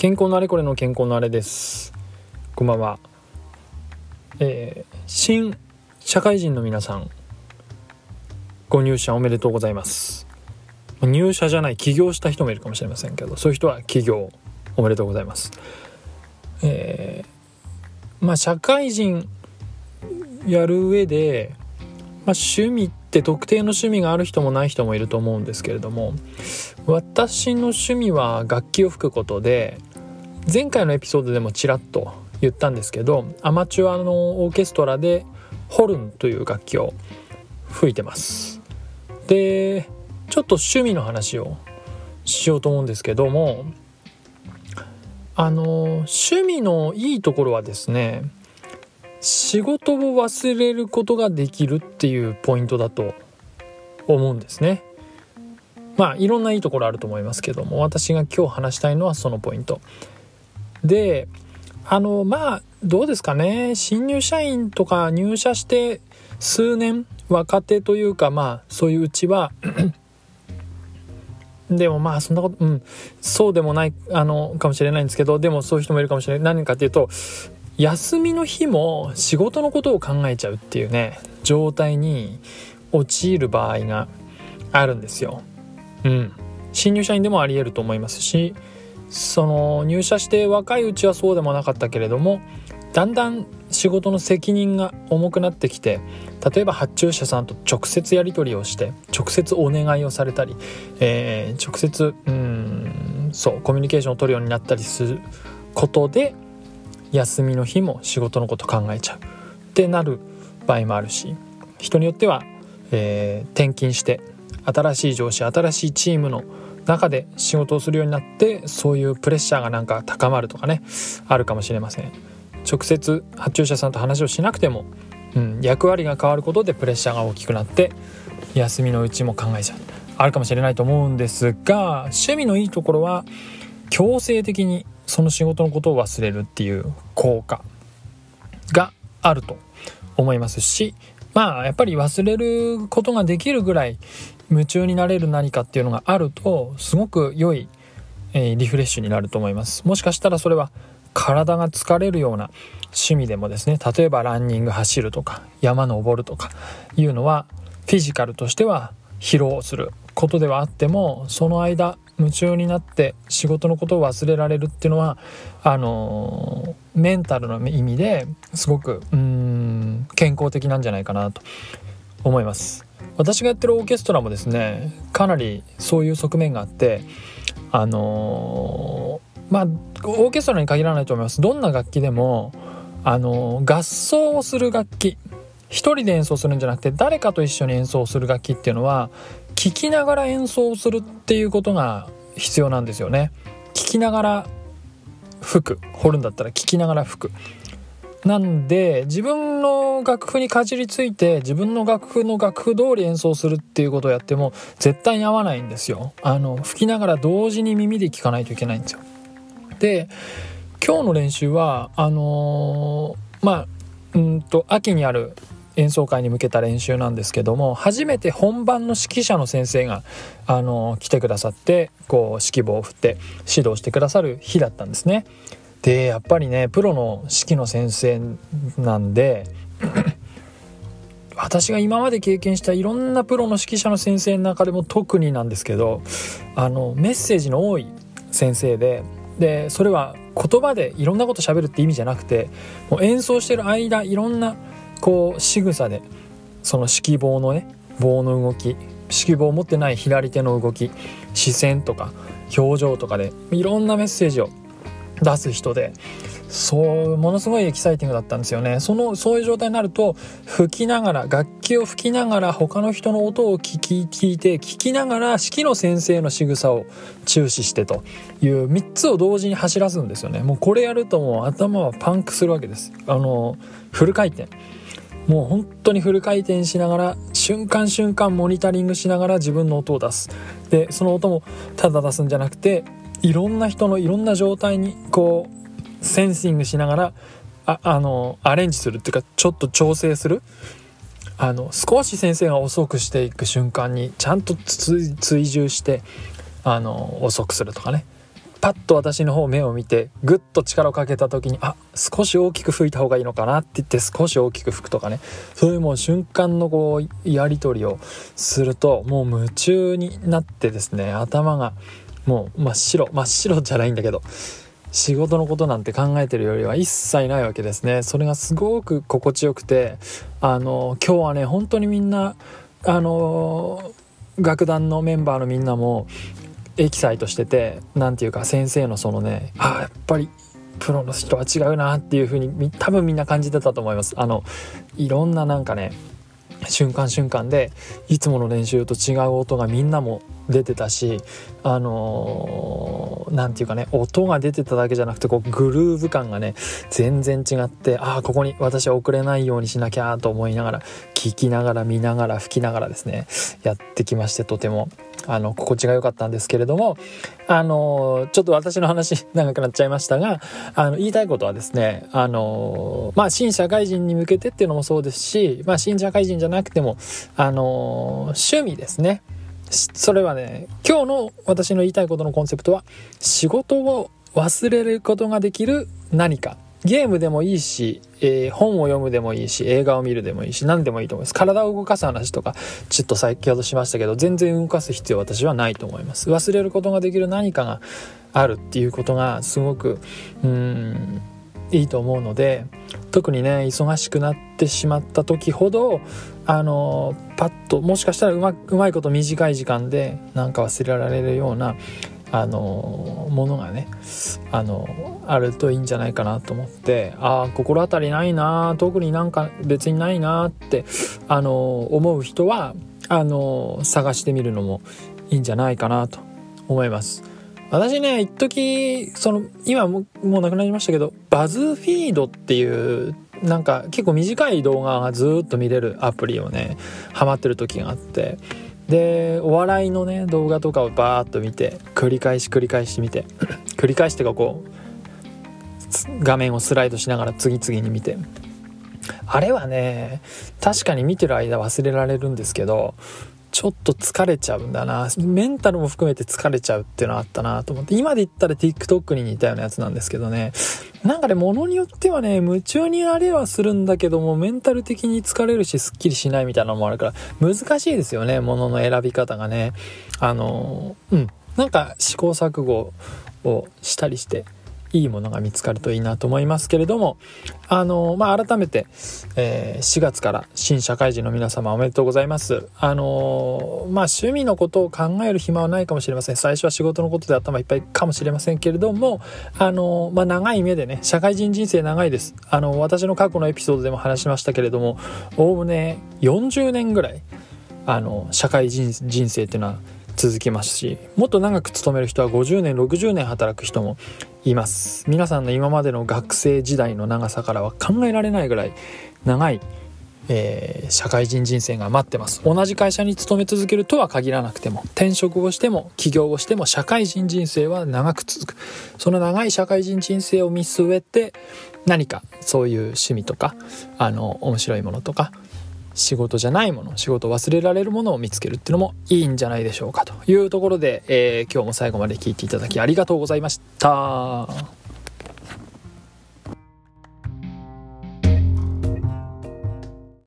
健康のあれこれの健康のあれです。こんばんは。えー、新社会人の皆さんご入社おめでとうございます。入社じゃない起業した人もいるかもしれませんけどそういう人は起業おめでとうございます。えー、まあ社会人やる上で、まあ、趣味って特定の趣味がある人もない人もいると思うんですけれども私の趣味は楽器を吹くことで前回のエピソードでもちらっと言ったんですけどアマチュアのオーケストラでホルンという楽器を吹いてます。でちょっと趣味の話をしようと思うんですけどもあの趣味のいいところはですね仕事を忘れることができるっていうポイントだと思うんですね。まあいろんないいところあると思いますけども私が今日話したいのはそのポイント。であのまあどうですかね。新入社員とか入社して数年若手というかまあそういううちは でもまあそんなことうんそうでもないあのかもしれないんですけどでもそういう人もいるかもしれない。何かっていうと休みの日も仕事のことを考えちゃうっていうね状態に陥る場合があるんですよ。うん、新入社員でもありえると思いますしその入社して若いうちはそうでもなかったけれどもだんだん仕事の責任が重くなってきて例えば発注者さんと直接やり取りをして直接お願いをされたり、えー、直接うんそうコミュニケーションを取るようになったりすることで休みの日も仕事のこと考えちゃう。ってなる場合もあるし人によっては、えー、転勤して新しい上司新しいチームの中で仕事をするようになってそういうプレッシャーがなんか高まるとかねあるかもしれません。直接発注者さんと話をしなくても、うん、役割が変わることでプレッシャーが大きくなって休みのうちも考えちゃう。あるかもしれないと思うんですが趣味のいいところは強制的にその仕事のことを忘れるっていう効果があると思いますしまあやっぱり忘れることができるぐらい夢中になれる何かっていうのがあるとすごく良い、えー、リフレッシュになると思います。もしかしたらそれは体が疲れるような趣味でもですね例えばランニング走るとか山登るとかいうのはフィジカルとしては疲労することではあってもその間夢中になって仕事のことを忘れられるっていうのはあのメンタルの意味ですごくうん健康的なんじゃないかなと思います。私がやってるオーケストラもですねかなりそういう側面があってあのまあオーケストラに限らないと思います。どんな楽器でもあの合奏をする楽器一人で演奏するんじゃなくて誰かと一緒に演奏する楽器っていうのは聴きながら演奏するっていうことが必要なんですよね。聴きながら吹く。掘るんだったら聴きながら吹く。なんで自分のの楽譜にかじりついて自分の楽譜の楽譜通り演奏するっていうことをやっても絶対に合わないんですよあの吹きながら同時に耳で聞かないといけないんですよで今日の練習はあのー、まあうんと秋にある演奏会に向けた練習なんですけども初めて本番の指揮者の先生があの来てくださってこう指揮棒を振って指導してくださる日だったんですね。でやっぱりねプロの指揮の先生なんで 私が今まで経験したいろんなプロの指揮者の先生の中でも特になんですけどあのメッセージの多い先生ででそれは言葉でいろんなこと喋るって意味じゃなくてもう演奏してる間いろんなこう仕草でその指揮棒のね棒の動き指揮棒を持ってない左手の動き視線とか表情とかでいろんなメッセージを出す人でそうものすごいエキサイティングだったんですよね。そのそういう状態になると吹きながら楽器を吹きながら他の人の音を聞き聞いて聞きながら指揮の先生の仕草を注視してという3つを同時に走らすんですよね。もうこれやるともう頭はパンクするわけです。あのフル回転。もう本当にフル回転しながら瞬間瞬間モニタリングしながら自分の音を出す。でその音もただ出すんじゃなくていろんな人のいろんな状態にこうセンシングしながらああのアレンジするっていうかちょっと調整する。あの少し先生が遅くしていく瞬間にちゃんと追従してあの遅くするとかね。パッと私の方目を見てぐっと力をかけた時にあ少し大きく吹いた方がいいのかなって言って少し大きく吹くとかね。そういうもう瞬間のこうやり取りをするともう夢中になってですね頭がもう真っ白真っ白じゃないんだけど仕事のことなんて考えてるよりは一切ないわけですね。それがすごく心地よくてあの今日はね本当にみんなあの楽団のメンバーのみんなもエキサイトしてて何て言うか先生のそのねあやっぱりプロの人は違うなっていう風に多分みんな感じてたと思います。あのいろんななんかね瞬間瞬間でいつもの練習と違う音がみんなも出てたしあの何、ー、て言うかね音が出てただけじゃなくてこうグルーヴ感がね全然違ってああここに私は遅れないようにしなきゃと思いながら聞きながら見ながら吹きながらですねやってきましてとても。あの心地が良かったんですけれどもあのちょっと私の話長くなっちゃいましたがあの言いたいことはですねあのまあ新社会人に向けてっていうのもそうですし、まあ、新社会人じゃなくてもあの趣味ですね。それはね今日の私の言いたいことのコンセプトは仕事を忘れることができる何か。ゲームでもいいし、えー、本を読むでもいいし、映画を見るでもいいし、何でもいいと思います。体を動かす話とか、ちょっと先ほどしましたけど、全然動かす必要私はないと思います。忘れることができる何かがあるっていうことがすごく、うん、いいと思うので、特にね、忙しくなってしまった時ほど、あの、パッと、もしかしたらうまうまいこと短い時間でなんか忘れられるような、あのものがねあのあるといいんじゃないかなと思ってああ心当たりないな特になんか別にないなってあの思う人はあの探してみるのもいいんじゃないかなと思います。私ね一時その今ももうなくなりましたけどバズフィードっていうなんか結構短い動画がずっと見れるアプリをねハマってる時があってでお笑いのね動画とかをバーッと見て繰り返し繰り返し見て 繰り返してかこう画面をスライドしながら次々に見て。あれはね確かに見てる間忘れられるんですけどちょっと疲れちゃうんだな。メンタルも含めて疲れちゃうっていうのはあったなと思って。今で言ったら TikTok に似たようなやつなんですけどね。なんかね物によってはね夢中になれはするんだけどもメンタル的に疲れるしすっきりしないみたいなのもあるから難しいですよね物の選び方がね。あのうん。なんか試行錯誤をしたりして。いいものが見つかるといいなと思いますけれども、あの、まあ、改めて、えー、4月から新社会人の皆様おめでとうございます。あの、まあ、趣味のことを考える暇はないかもしれません。最初は仕事のことで頭いっぱいかもしれませんけれども、あの、まあ、長い目でね、社会人人生長いです。あの、私の過去のエピソードでも話しましたけれども、おおむね40年ぐらい、あの、社会人人生っていうのは続きますしもっと長く勤める人は50年60年働く人もいます。皆さんの今までの学生時代の長さからは考えられないぐらい長い、えー、社会人人生が待ってます。同じ会社に勤め続けるとは限らなくても転職をしても起業をしても社会人人生は長く続く。その長い社会人人生を見据えて何かそういう趣味とかあの面白いものとか仕事じゃないもの仕事忘れられるものを見つけるっていうのもいいんじゃないでしょうかというところで、えー、今日も最後まで聞いていただきありがとうございました。